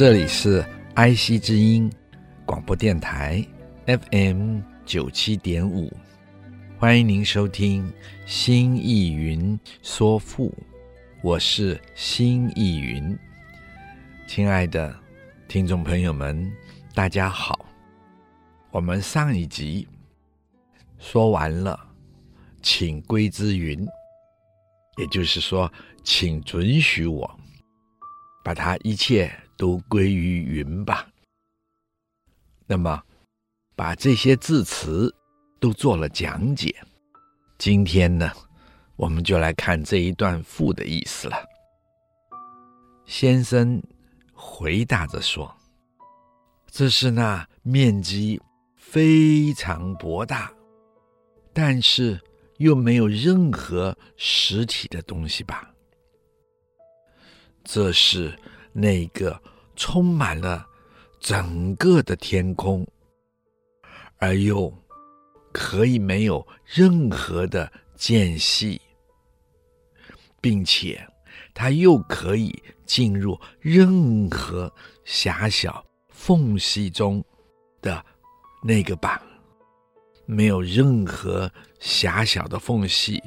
这里是爱惜之音广播电台 FM 九七点五，欢迎您收听《新艺云说赋》，我是新艺云。亲爱的听众朋友们，大家好。我们上一集说完了，请归之云，也就是说，请准许我把它一切。都归于云吧。那么，把这些字词都做了讲解。今天呢，我们就来看这一段赋的意思了。先生回答着说：“这是那面积非常博大，但是又没有任何实体的东西吧？这是。”那个充满了整个的天空，而又可以没有任何的间隙，并且它又可以进入任何狭小缝隙中的那个吧，没有任何狭小的缝隙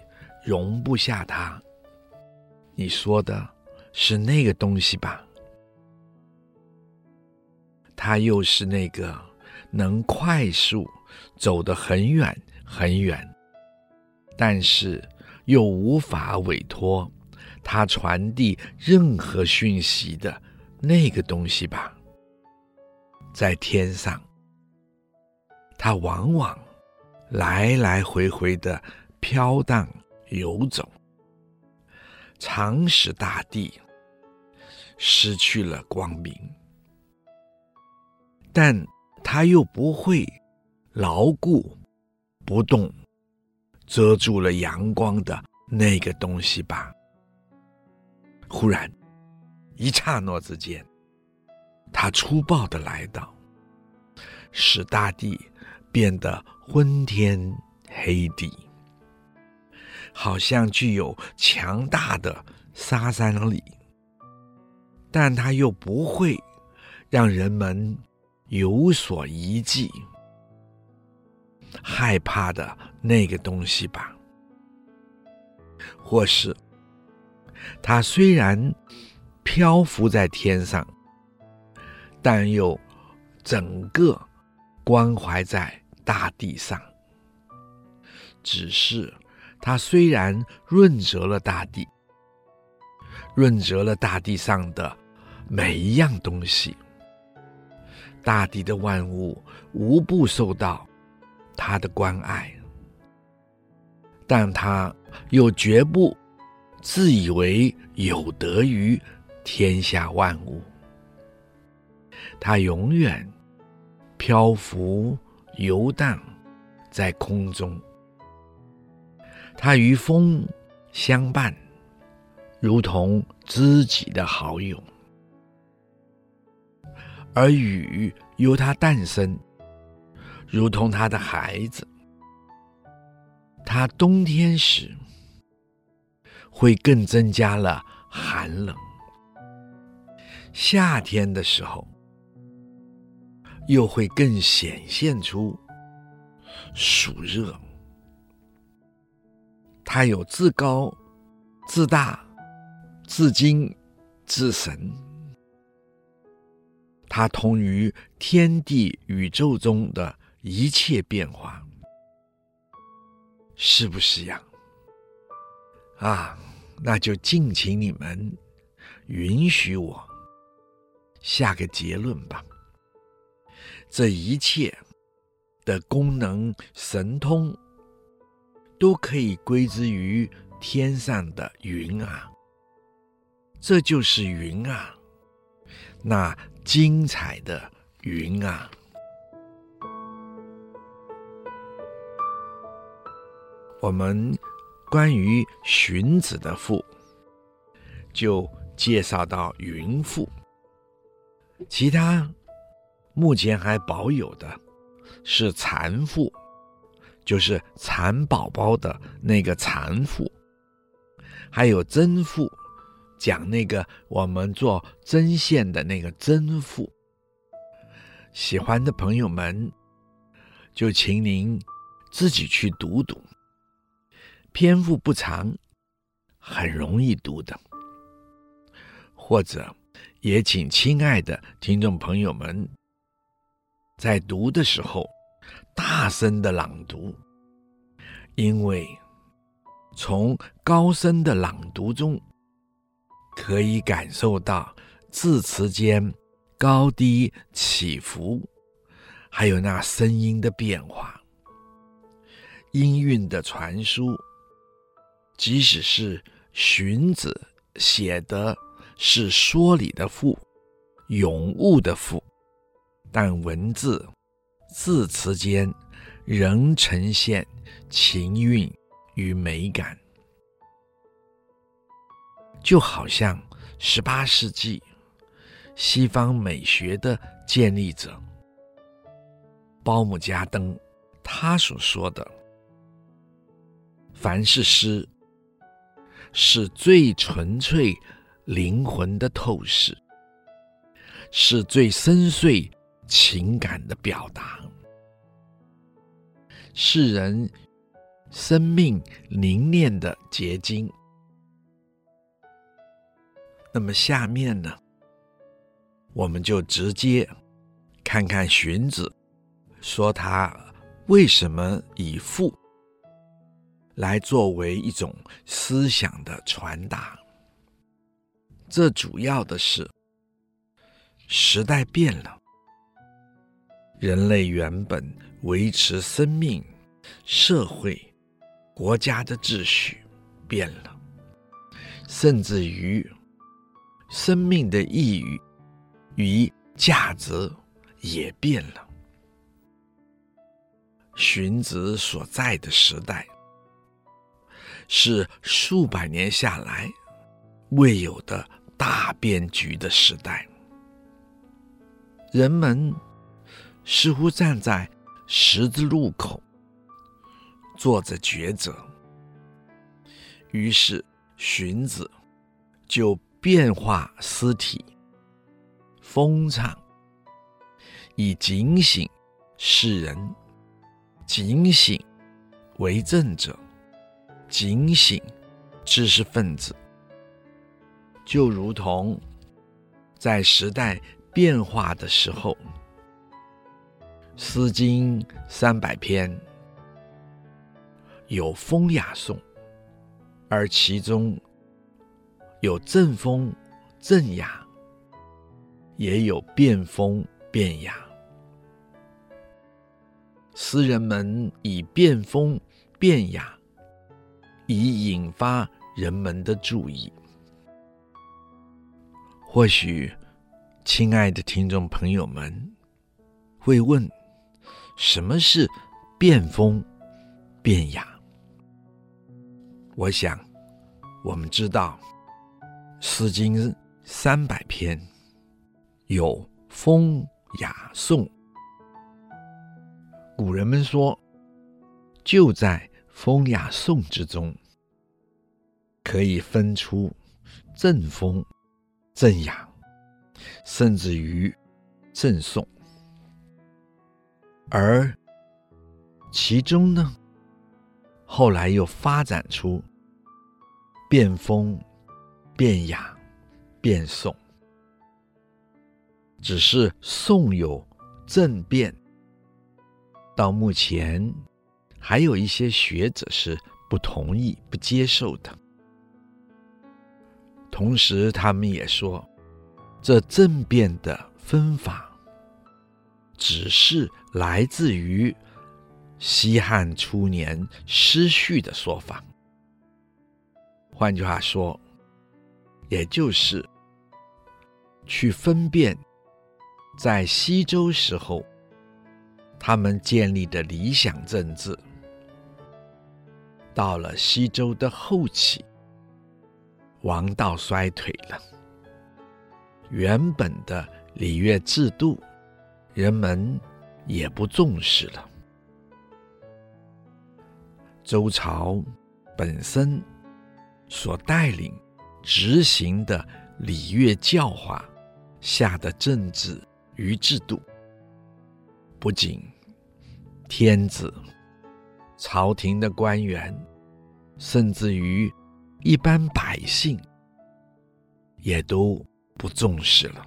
容不下它。你说的是那个东西吧？它又是那个能快速走得很远很远，但是又无法委托它传递任何讯息的那个东西吧？在天上，它往往来来回回的飘荡游走，常使大地失去了光明。但它又不会牢固不动，遮住了阳光的那个东西吧？忽然，一刹那之间，它粗暴地来到，使大地变得昏天黑地，好像具有强大的杀伤力，但它又不会让人们。有所遗迹、害怕的那个东西吧，或是它虽然漂浮在天上，但又整个关怀在大地上。只是它虽然润泽了大地，润泽了大地上的每一样东西。大地的万物无不受到他的关爱，但他又绝不自以为有得于天下万物。他永远漂浮游荡在空中，他与风相伴，如同知己的好友。而雨由它诞生，如同他的孩子。它冬天时会更增加了寒冷，夏天的时候又会更显现出暑热。它有自高、自大、自矜、自神。它通于天地宇宙中的一切变化，是不是呀？啊，那就敬请你们允许我下个结论吧。这一切的功能神通，都可以归之于天上的云啊，这就是云啊，那精彩的云啊！我们关于荀子的赋，就介绍到云赋。其他目前还保有的是蚕赋，就是蚕宝宝的那个蚕赋，还有针赋。讲那个我们做针线的那个针赋，喜欢的朋友们就请您自己去读读，篇幅不长，很容易读的。或者也请亲爱的听众朋友们在读的时候大声的朗读，因为从高声的朗读中。可以感受到字词间高低起伏，还有那声音的变化，音韵的传输。即使是荀子写的是说理的赋、咏物的赋，但文字字词间仍呈现情韵与美感。就好像十八世纪西方美学的建立者鲍姆加登他所说的：“凡是诗，是最纯粹灵魂的透视，是最深邃情感的表达，是人生命凝练的结晶。”那么下面呢，我们就直接看看荀子说他为什么以赋来作为一种思想的传达。这主要的是时代变了，人类原本维持生命、社会、国家的秩序变了，甚至于。生命的意义与价值也变了。荀子所在的时代是数百年下来未有的大变局的时代，人们似乎站在十字路口做着抉择。于是荀子就。变化诗体，风畅，以警醒世人，警醒为政者，警醒知识分子，就如同在时代变化的时候，《诗经》三百篇有风雅颂，而其中。有正风正雅，也有变风变雅。诗人们以变风变雅，以引发人们的注意。或许，亲爱的听众朋友们会问：什么是变风变雅？我想，我们知道。《诗经》三百篇有风雅颂，古人们说，就在风雅颂之中，可以分出正风、正雅，甚至于正颂。而其中呢，后来又发展出变风。变雅，变颂，只是颂有正变。到目前，还有一些学者是不同意、不接受的。同时，他们也说，这正变的分法，只是来自于西汉初年诗序的说法。换句话说。也就是去分辨在西周时候他们建立的理想政治，到了西周的后期，王道衰退了，原本的礼乐制度，人们也不重视了。周朝本身所带领执行的礼乐教化下的政治与制度，不仅天子、朝廷的官员，甚至于一般百姓，也都不重视了。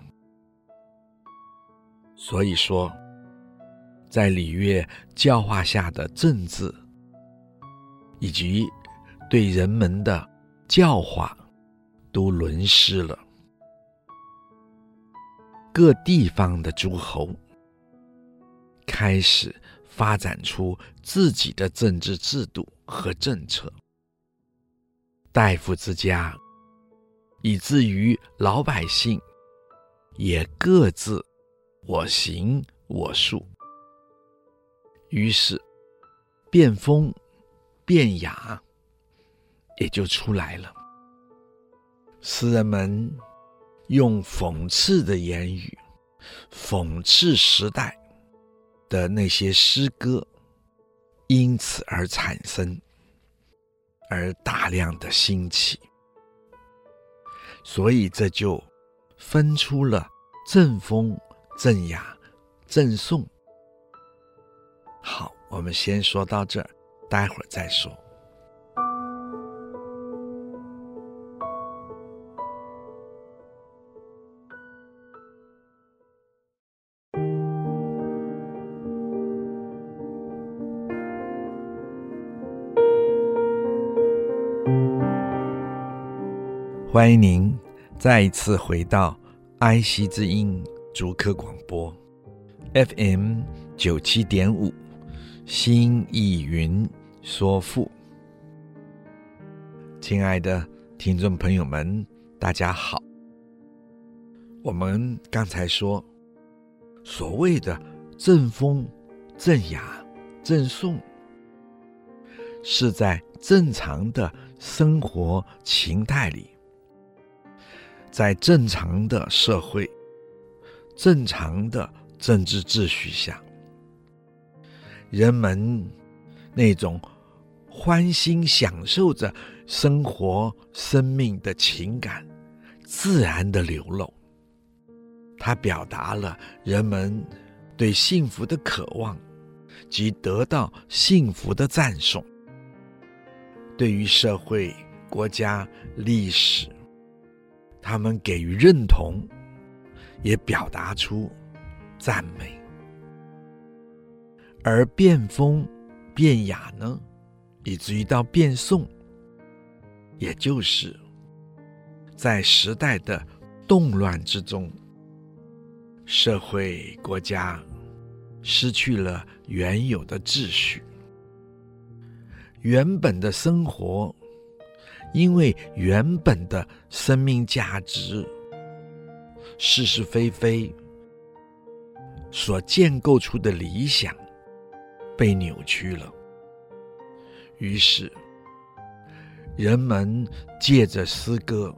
所以说，在礼乐教化下的政治，以及对人们的教化，都沦失了。各地方的诸侯开始发展出自己的政治制度和政策，大夫之家，以至于老百姓，也各自我行我素，于是变风。变雅也就出来了。诗人们用讽刺的言语，讽刺时代的那些诗歌，因此而产生，而大量的兴起。所以这就分出了正风、正雅、正颂。好，我们先说到这儿。待会儿再说。欢迎您再一次回到爱惜之音竹科广播，FM 九七点五。新意云说赋，亲爱的听众朋友们，大家好。我们刚才说，所谓的正风、正雅、正颂，是在正常的生活情态里，在正常的社会、正常的政治秩序下。人们那种欢欣享受着生活、生命的情感，自然的流露。它表达了人们对幸福的渴望及得到幸福的赞颂。对于社会、国家、历史，他们给予认同，也表达出赞美。而变风、变雅呢，以至于到变颂，也就是在时代的动乱之中，社会国家失去了原有的秩序，原本的生活，因为原本的生命价值、是是非非所建构出的理想。被扭曲了，于是人们借着诗歌，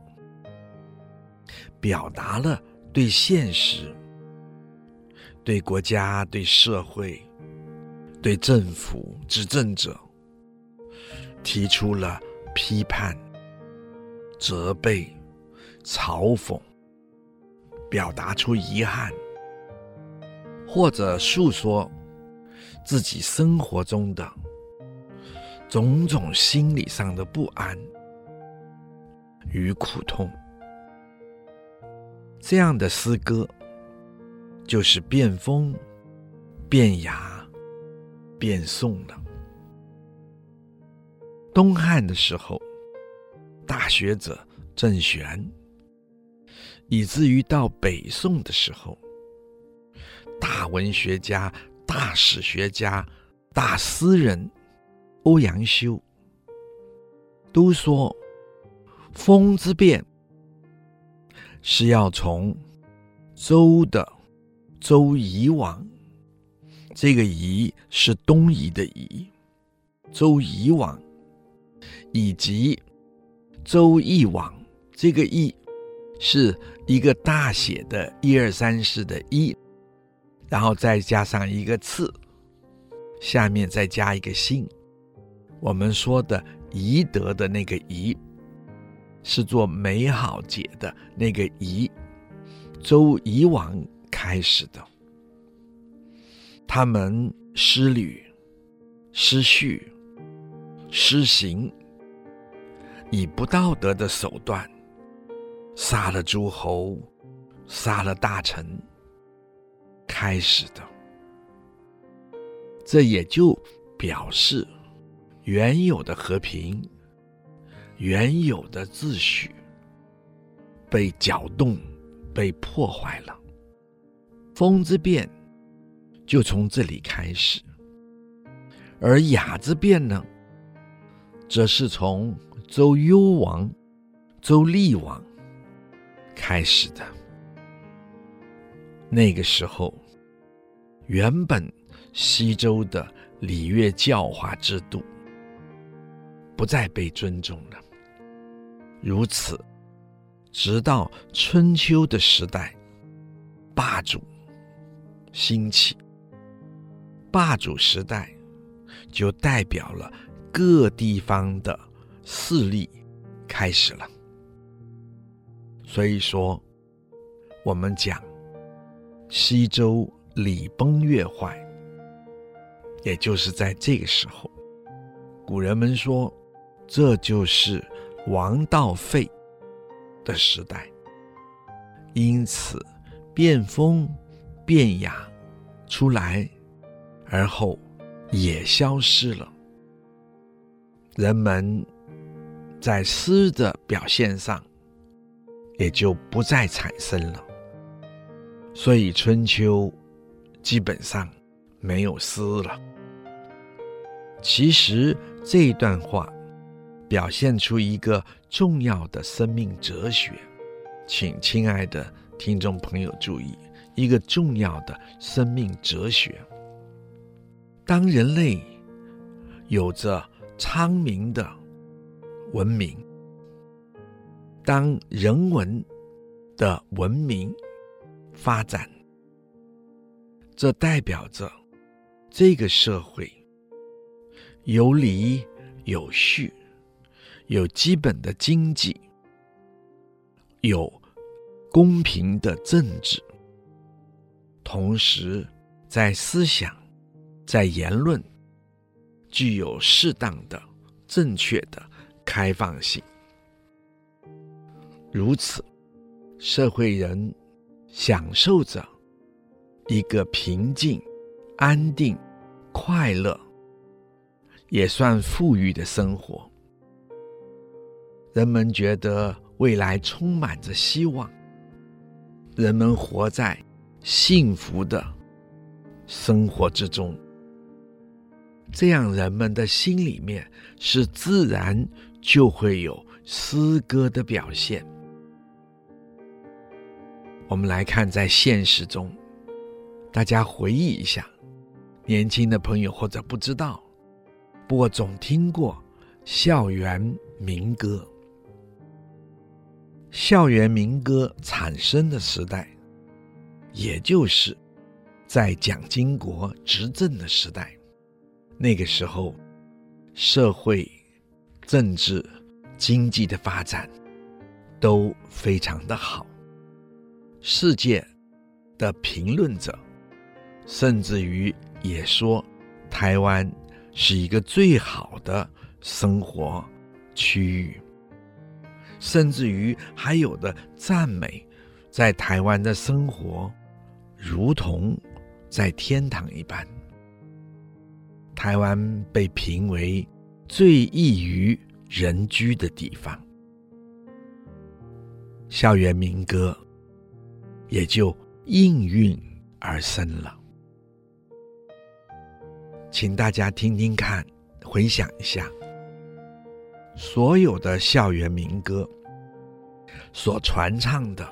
表达了对现实、对国家、对社会、对政府执政者提出了批判、责备、嘲讽，表达出遗憾，或者诉说。自己生活中的种种心理上的不安与苦痛，这样的诗歌就是变风、变雅、变颂了。东汉的时候，大学者郑玄，以至于到北宋的时候，大文学家。大史学家、大诗人欧阳修。都说：“风之变，是要从周的周夷王，这个夷是东夷的夷，周夷王，以及周懿王，这个懿是一个大写的一二三四的一，然后再加上一个次，下面再加一个姓。我们说的宜德的那个宜，是做美好节的那个宜，周夷王开始的。他们失礼、失序、失行，以不道德的手段杀了诸侯，杀了大臣，开始的。这也就表示。原有的和平，原有的秩序被搅动、被破坏了。风之变就从这里开始，而雅之变呢，则是从周幽王、周厉王开始的。那个时候，原本西周的礼乐教化制度。不再被尊重了。如此，直到春秋的时代，霸主兴起。霸主时代就代表了各地方的势力开始了。所以说，我们讲西周礼崩乐坏，也就是在这个时候，古人们说。这就是王道废的时代，因此变风变雅出来，而后也消失了。人们在诗的表现上也就不再产生了，所以春秋基本上没有诗了。其实这一段话。表现出一个重要的生命哲学，请亲爱的听众朋友注意，一个重要的生命哲学。当人类有着昌明的文明，当人文的文明发展，这代表着这个社会有礼有序。有基本的经济，有公平的政治，同时在思想、在言论具有适当的、正确的开放性。如此，社会人享受着一个平静、安定、快乐，也算富裕的生活。人们觉得未来充满着希望，人们活在幸福的生活之中，这样人们的心里面是自然就会有诗歌的表现。我们来看，在现实中，大家回忆一下，年轻的朋友或者不知道，不过总听过校园民歌。校园民歌产生的时代，也就是在蒋经国执政的时代。那个时候，社会、政治、经济的发展都非常的好。世界的评论者，甚至于也说，台湾是一个最好的生活区域。甚至于还有的赞美，在台湾的生活如同在天堂一般。台湾被评为最易于人居的地方，校园民歌也就应运而生了。请大家听听看，回想一下。所有的校园民歌所传唱的，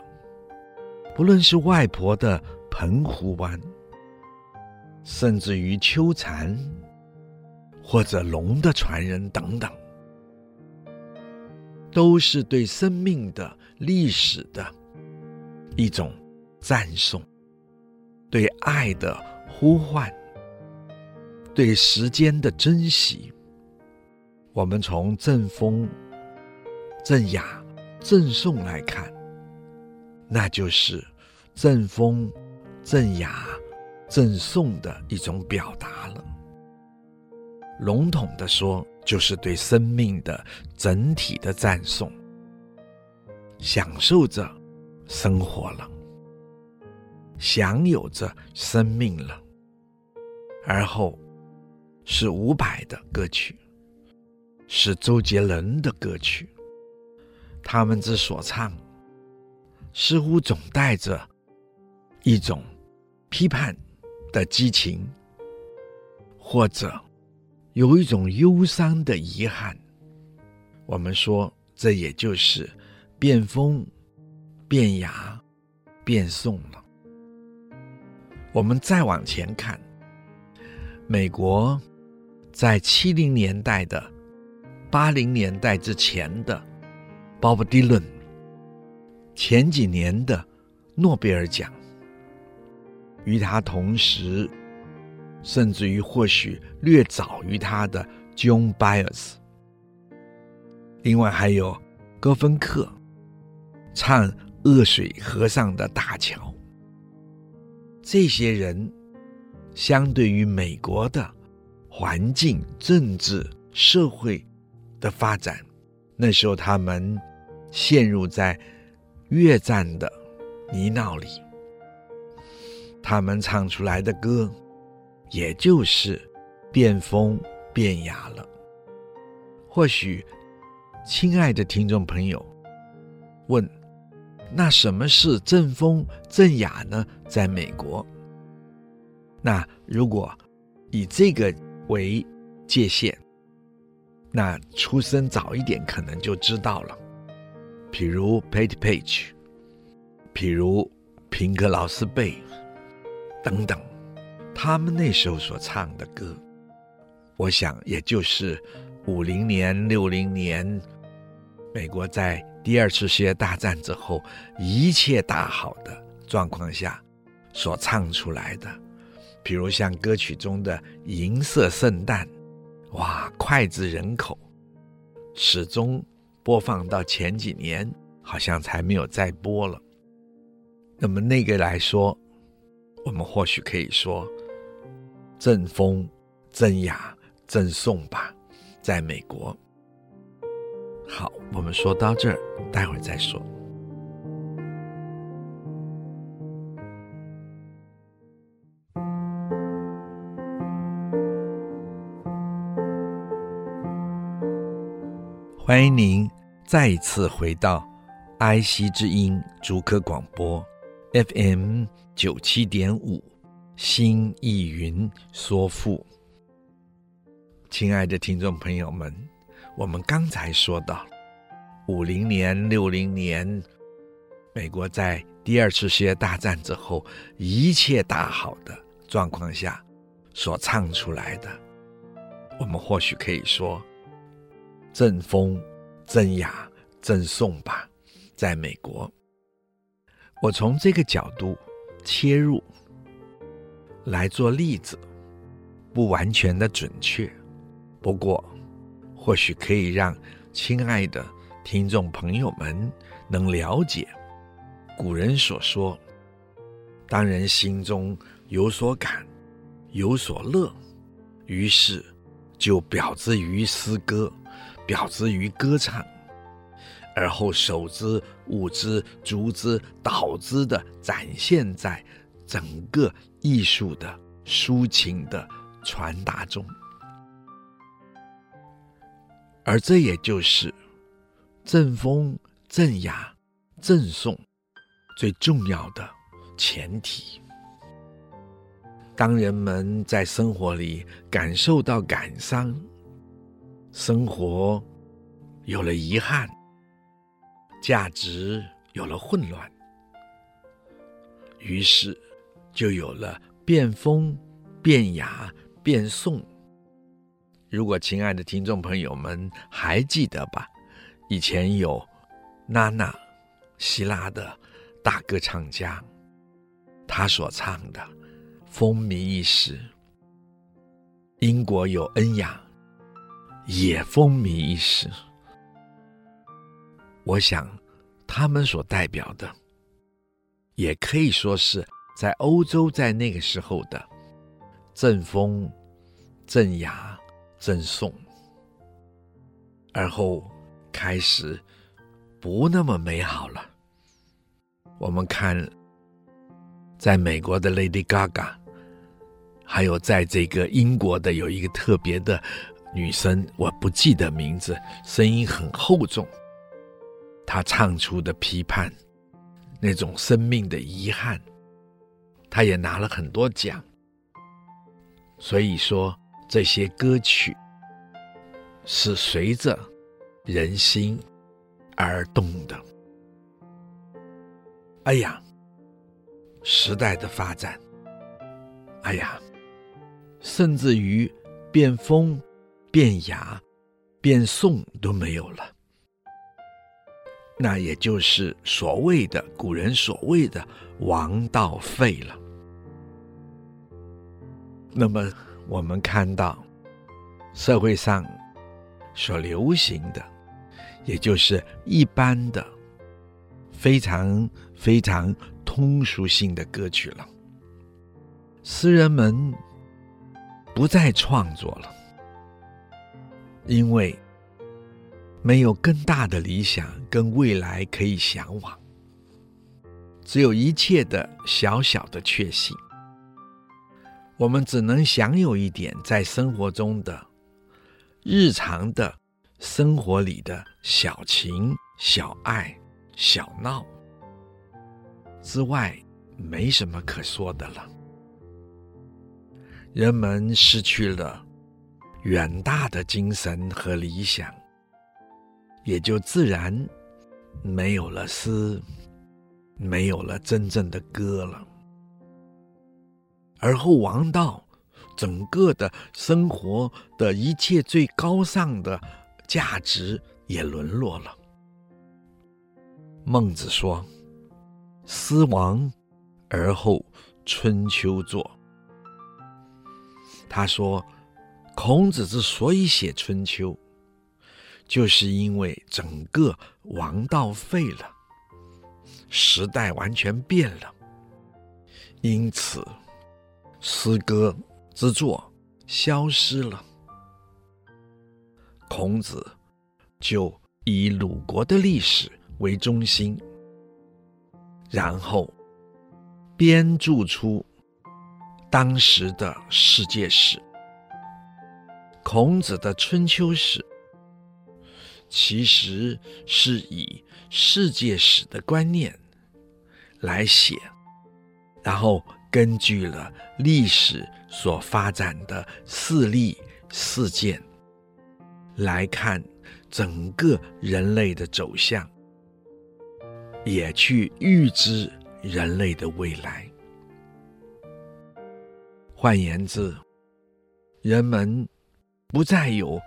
不论是外婆的澎湖湾，甚至于秋蝉，或者龙的传人等等，都是对生命的历史的一种赞颂，对爱的呼唤，对时间的珍惜。我们从赠风、赠雅、赠送来看。那就是赠风、赠雅、赠送的一种表达了。笼统的说，就是对生命的整体的赞颂，享受着生活了，享有着生命了。而后是伍佰的歌曲，是周杰伦的歌曲，他们之所唱。似乎总带着一种批判的激情，或者有一种忧伤的遗憾。我们说，这也就是变风、变雅、变颂了。我们再往前看，美国在七零年代的、八零年代之前的 Bob Dylan。前几年的诺贝尔奖，与他同时，甚至于或许略早于他的 John Baez，另外还有戈芬克唱《恶水河上的大桥》，这些人相对于美国的环境、政治、社会的发展，那时候他们陷入在。越战的泥淖里，他们唱出来的歌，也就是变风变雅了。或许，亲爱的听众朋友问：那什么是正风正雅呢？在美国，那如果以这个为界限，那出生早一点可能就知道了。譬如 Patti Page，譬如平克劳斯贝等等，他们那时候所唱的歌，我想也就是五零年、六零年，美国在第二次世界大战之后一切大好的状况下所唱出来的。比如像歌曲中的《银色圣诞》，哇，脍炙人口，始终。播放到前几年，好像才没有再播了。那么那个来说，我们或许可以说，赠风、赠雅、赠送吧，在美国。好，我们说到这儿，待会儿再说。欢迎您再一次回到爱惜之音竹科广播 FM 九七点五心意云说赋。亲爱的听众朋友们，我们刚才说到五零年、六零年，美国在第二次世界大战之后一切大好的状况下所唱出来的，我们或许可以说。赠风、赠雅、赠颂吧，在美国，我从这个角度切入来做例子，不完全的准确，不过或许可以让亲爱的听众朋友们能了解，古人所说：当人心中有所感、有所乐，于是就表之于诗歌。表之于歌唱，而后手之、舞之、足之、蹈之的展现在整个艺术的抒情的传达中，而这也就是赠风、赠雅、赠送最重要的前提。当人们在生活里感受到感伤。生活有了遗憾，价值有了混乱，于是就有了变风、变雅、变颂。如果亲爱的听众朋友们还记得吧，以前有娜娜，希腊的大歌唱家，他所唱的风靡一时。英国有恩雅，也风靡一时。我想，他们所代表的，也可以说是在欧洲在那个时候的正风、正雅、正颂，而后开始不那么美好了。我们看，在美国的 Lady Gaga，还有在这个英国的有一个特别的女生，我不记得名字，声音很厚重。她唱出的批判，那种生命的遗憾，他也拿了很多奖。所以说，这些歌曲是随着人心而动的。哎呀，时代的发展，哎呀，甚至于变风、变雅、变颂都没有了。那也就是所谓的古人所谓的王道废了。那么我们看到社会上所流行的，也就是一般的。非常非常通俗性的歌曲了。诗人们不再创作了，因为没有更大的理想跟未来可以向往，只有一切的小小的确幸。我们只能享有一点在生活中的日常的生活里的小情小爱。小闹之外，没什么可说的了。人们失去了远大的精神和理想，也就自然没有了诗，没有了真正的歌了。而后王道，整个的生活的一切最高尚的价值也沦落了。孟子说：“思亡，而后春秋作。”他说，孔子之所以写《春秋》，就是因为整个王道废了，时代完全变了，因此诗歌之作消失了。孔子就以鲁国的历史。为中心，然后编著出当时的世界史。孔子的《春秋史》其实是以世界史的观念来写，然后根据了历史所发展的事例事件来看整个人类的走向。也去预知人类的未来。换言之，人们不再有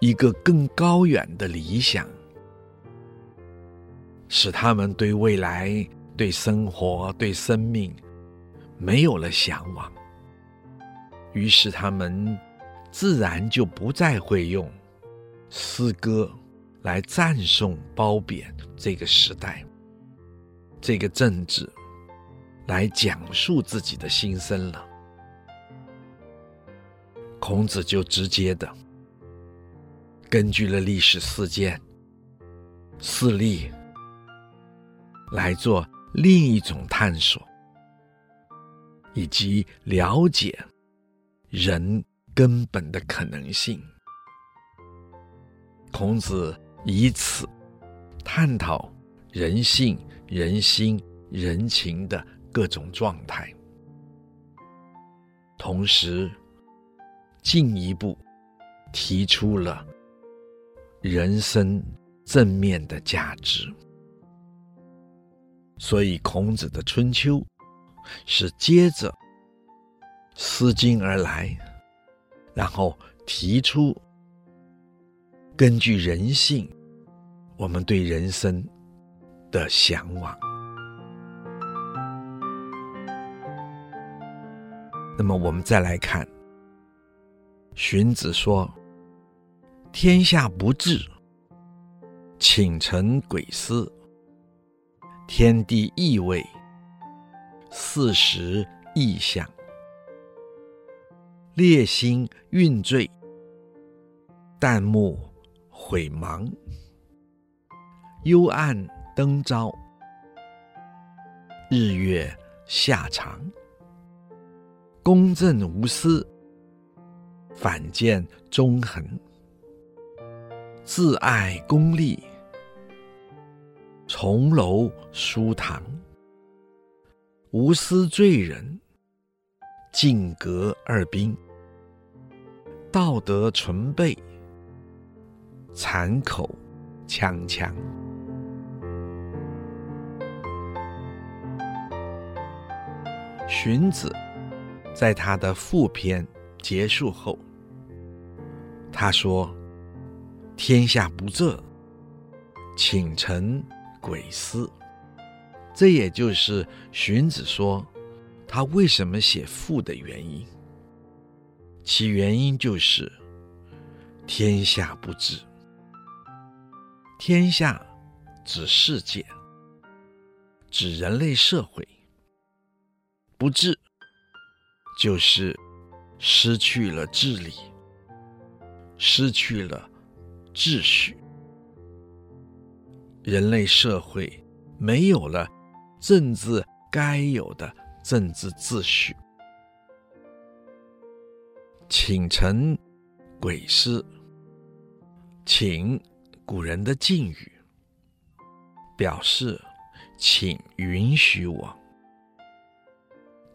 一个更高远的理想，使他们对未来、对生活、对生命没有了向往。于是，他们自然就不再会用诗歌来赞颂、褒贬这个时代。这个政治来讲述自己的心声了，孔子就直接的根据了历史事件、事例来做另一种探索，以及了解人根本的可能性。孔子以此探讨人性。人心、人情的各种状态，同时进一步提出了人生正面的价值。所以，孔子的《春秋》是接着《诗经》而来，然后提出根据人性，我们对人生的向往。那么，我们再来看，荀子说：“天下不治，请成鬼司。天地异位，四时异象。列星运坠，旦暮悔茫。幽暗灯昭，日月下长。”公正无私，反见中横；自爱功利，重楼疏堂；无私罪人，尽格二宾；道德纯备，残口锵锵。荀子。在他的赋篇结束后，他说：“天下不测，请臣鬼思。”这也就是荀子说他为什么写赋的原因。其原因就是天下不治。天下指世界，指人类社会，不治。就是失去了治理，失去了秩序，人类社会没有了政治该有的政治秩序。顷成鬼师，请古人的敬语，表示请允许我。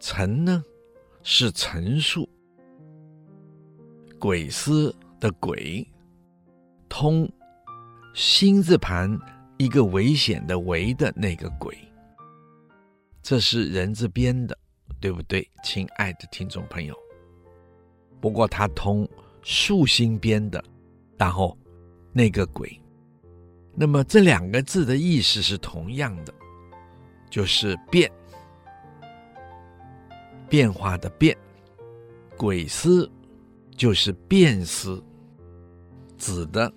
臣呢？是陈述，鬼师的鬼，通心字旁一个危险的危的那个鬼，这是人字边的，对不对，亲爱的听众朋友？不过它通竖心边的，然后那个鬼，那么这两个字的意思是同样的，就是变。变化的变，鬼思就是变思，指的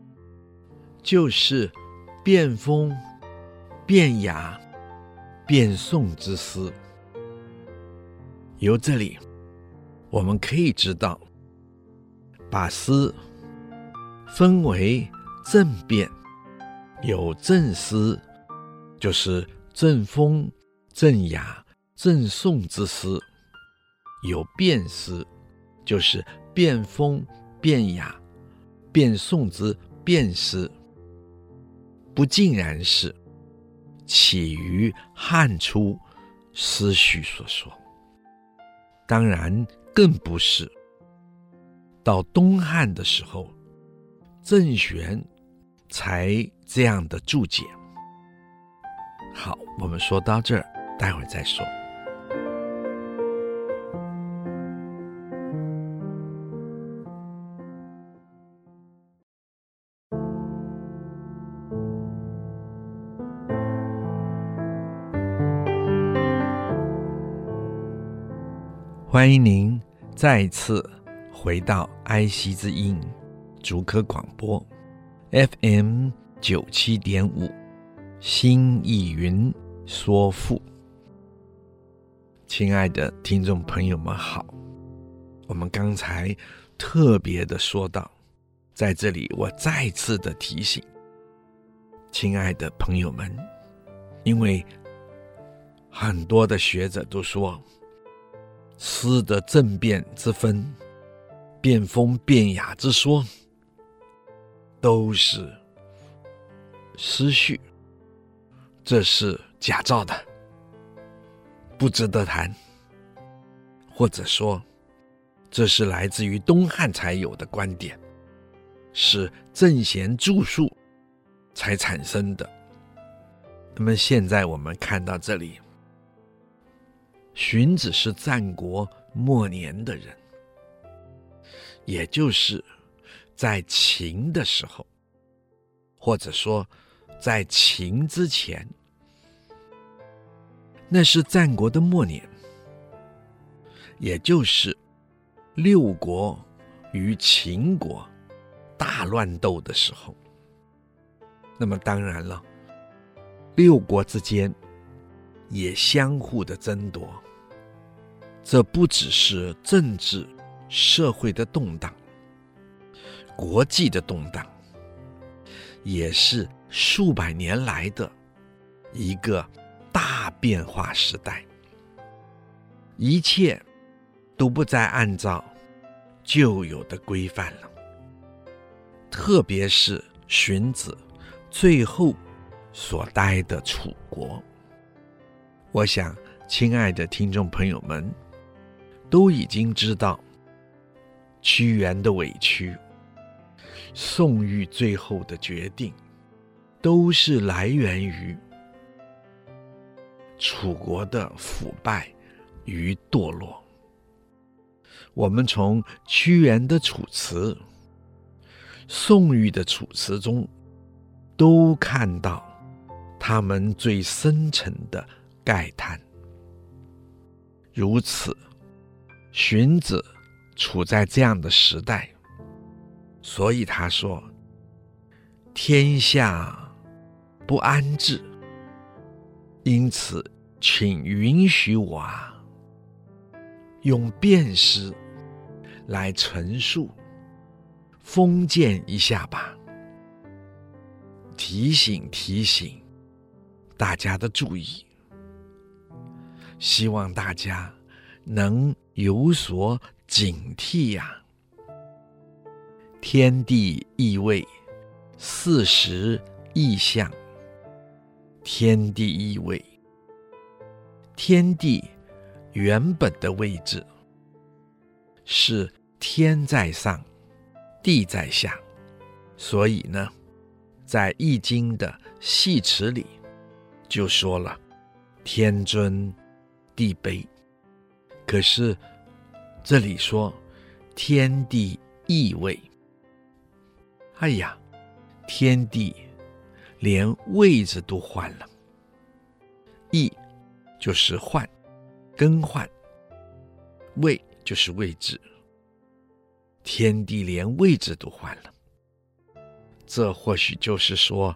就是变风、变雅、变宋之诗。由这里我们可以知道，把诗分为正变，有正诗，就是正风、正雅、正宋之诗。有变司，就是变风、变雅、变宋之变司，不尽然是起于汉初思绪所说，当然更不是到东汉的时候，郑玄才这样的注解。好，我们说到这儿，待会儿再说。欢迎您再次回到爱惜之音竹科广播 FM 九七点五，新意云说赋。亲爱的听众朋友们好，我们刚才特别的说到，在这里我再次的提醒，亲爱的朋友们，因为很多的学者都说。诗的正变之分，变风变雅之说，都是诗序，这是假造的，不值得谈。或者说，这是来自于东汉才有的观点，是正贤著述才产生的。那么现在我们看到这里。荀子是战国末年的人，也就是在秦的时候，或者说在秦之前，那是战国的末年，也就是六国与秦国大乱斗的时候。那么当然了，六国之间也相互的争夺。这不只是政治、社会的动荡，国际的动荡，也是数百年来的一个大变化时代。一切都不再按照旧有的规范了，特别是荀子最后所待的楚国。我想，亲爱的听众朋友们。都已经知道屈原的委屈，宋玉最后的决定，都是来源于楚国的腐败与堕落。我们从屈原的楚辞、宋玉的楚辞中，都看到他们最深沉的慨叹。如此。荀子处在这样的时代，所以他说：“天下不安治，因此请允许我啊，用辩诗来陈述、封建一下吧，提醒提醒大家的注意，希望大家能。”有所警惕呀！天地异位，四时异象。天地异位，天地原本的位置是天在上，地在下，所以呢，在《易经》的系辞里就说了：天尊，地卑。可是，这里说天地异位，哎呀，天地连位置都换了。异就是换、更换，位就是位置，天地连位置都换了。这或许就是说，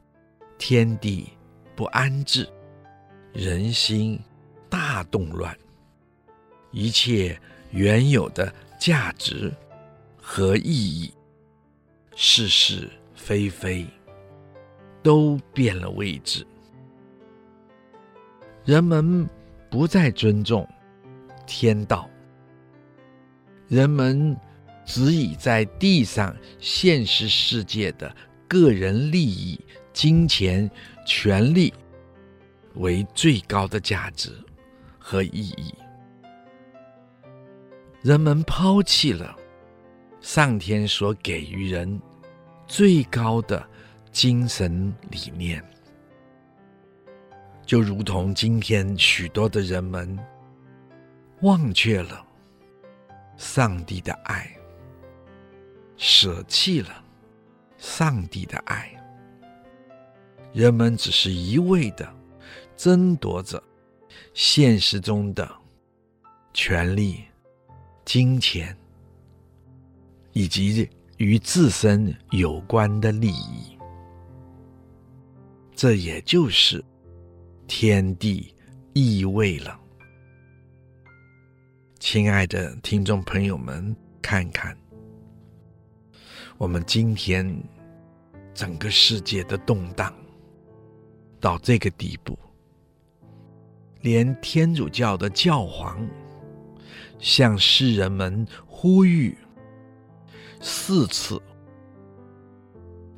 天地不安置，人心大动乱。一切原有的价值和意义，是是非非，都变了位置。人们不再尊重天道，人们只以在地上现实世界的个人利益、金钱、权力为最高的价值和意义。人们抛弃了上天所给予人最高的精神理念，就如同今天许多的人们忘却了上帝的爱，舍弃了上帝的爱，人们只是一味的争夺着现实中的权利。金钱以及与自身有关的利益，这也就是天地异位了。亲爱的听众朋友们，看看我们今天整个世界的动荡到这个地步，连天主教的教皇。向世人们呼吁四次，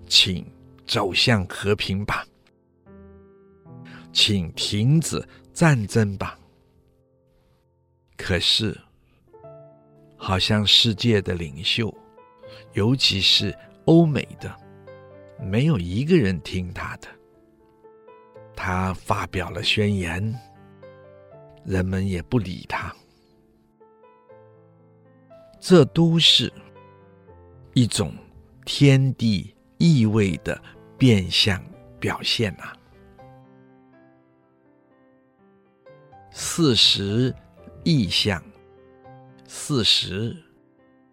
请走向和平吧，请停止战争吧。可是，好像世界的领袖，尤其是欧美的，没有一个人听他的。他发表了宣言，人们也不理他。这都是一种天地意味的变相表现呐、啊。四时意象，四时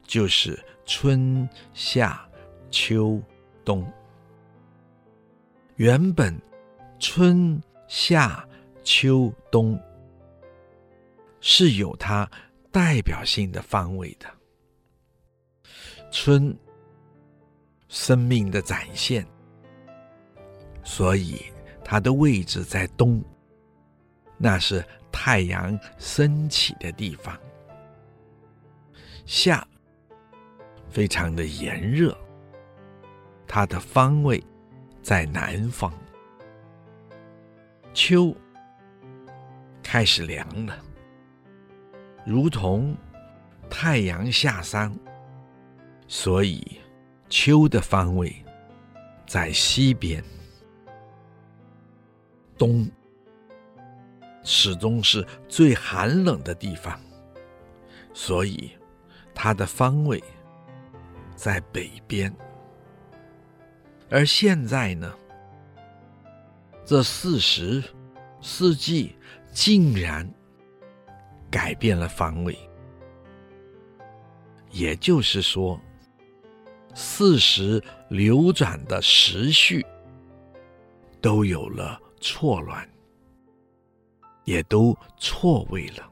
就是春夏秋冬。原本春夏秋冬是有它代表性的方位的。春，生命的展现，所以它的位置在东，那是太阳升起的地方。夏，非常的炎热，它的方位在南方。秋，开始凉了，如同太阳下山。所以，秋的方位在西边，冬始终是最寒冷的地方，所以它的方位在北边。而现在呢，这四时四季竟然改变了方位，也就是说。四时流转的时序都有了错乱，也都错位了。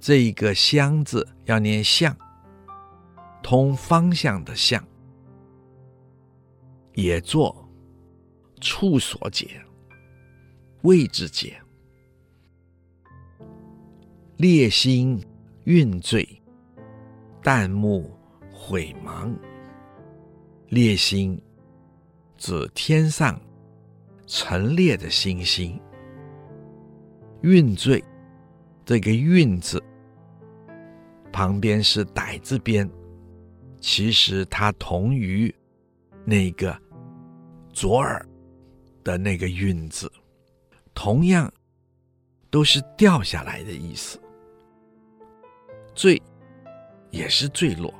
这一个“相”字要念“向”，通方向的“向”，也作处所解、位置解。烈星运坠，旦暮。晦茫，烈星指天上陈列的星星。运坠，这个“运”字旁边是“歹”字边，其实它同于那个左耳的那个“晕”字，同样都是掉下来的意思。坠也是坠落。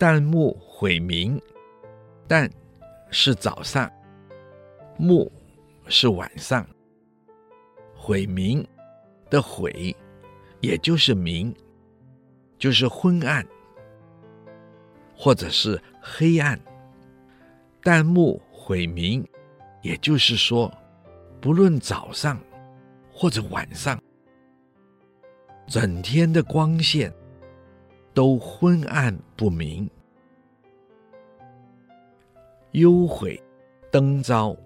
旦暮晦明，旦是早上，暮是晚上，晦明的晦，也就是明，就是昏暗，或者是黑暗。旦暮晦明，也就是说，不论早上或者晚上，整天的光线。都昏暗不明，幽晦灯昭，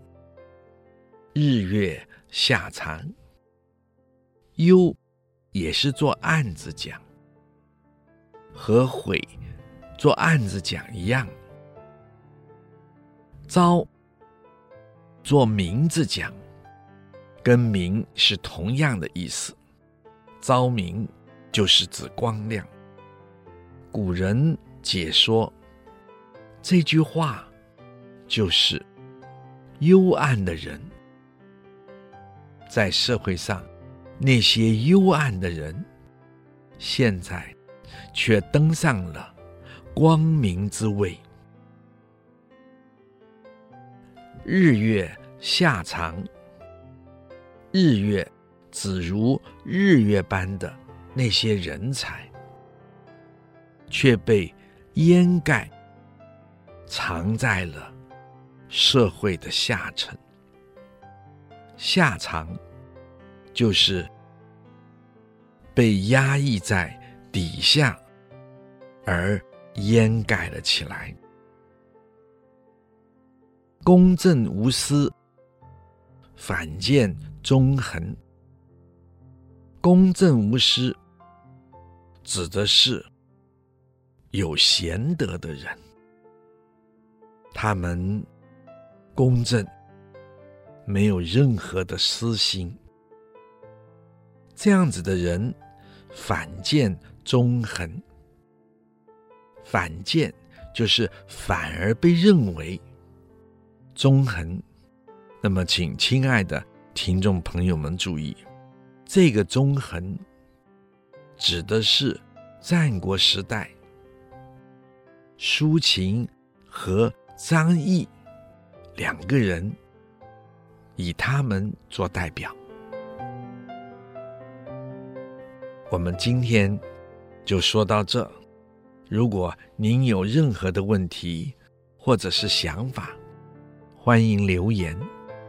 日月下长。幽也是做暗字讲，和悔做暗字讲一样。昭做明字讲，跟明是同样的意思。昭明就是指光亮。古人解说这句话，就是幽暗的人，在社会上那些幽暗的人，现在却登上了光明之位。日月下长，日月只如日月般的那些人才。却被掩盖，藏在了社会的下层。下藏就是被压抑在底下，而掩盖了起来。公正无私，反见中横。公正无私，指的是。有贤德的人，他们公正，没有任何的私心。这样子的人，反见中横。反见就是反而被认为中横。那么，请亲爱的听众朋友们注意，这个忠横指的是战国时代苏秦和张仪两个人，以他们做代表。我们今天就说到这。如果您有任何的问题或者是想法，欢迎留言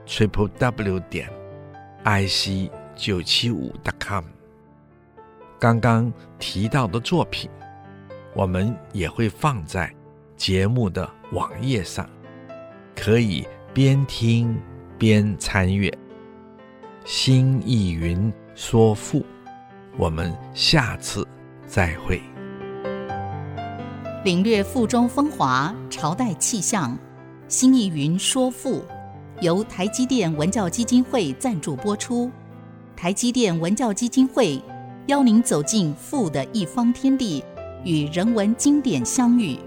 triple w 点 ic 九七五 .com。刚刚提到的作品，我们也会放在节目的网页上，可以边听边参阅。新意云说赋，我们下次再会。领略赋中风华，朝代气象。新意云说赋，由台积电文教基金会赞助播出。台积电文教基金会邀您走进赋的一方天地，与人文经典相遇。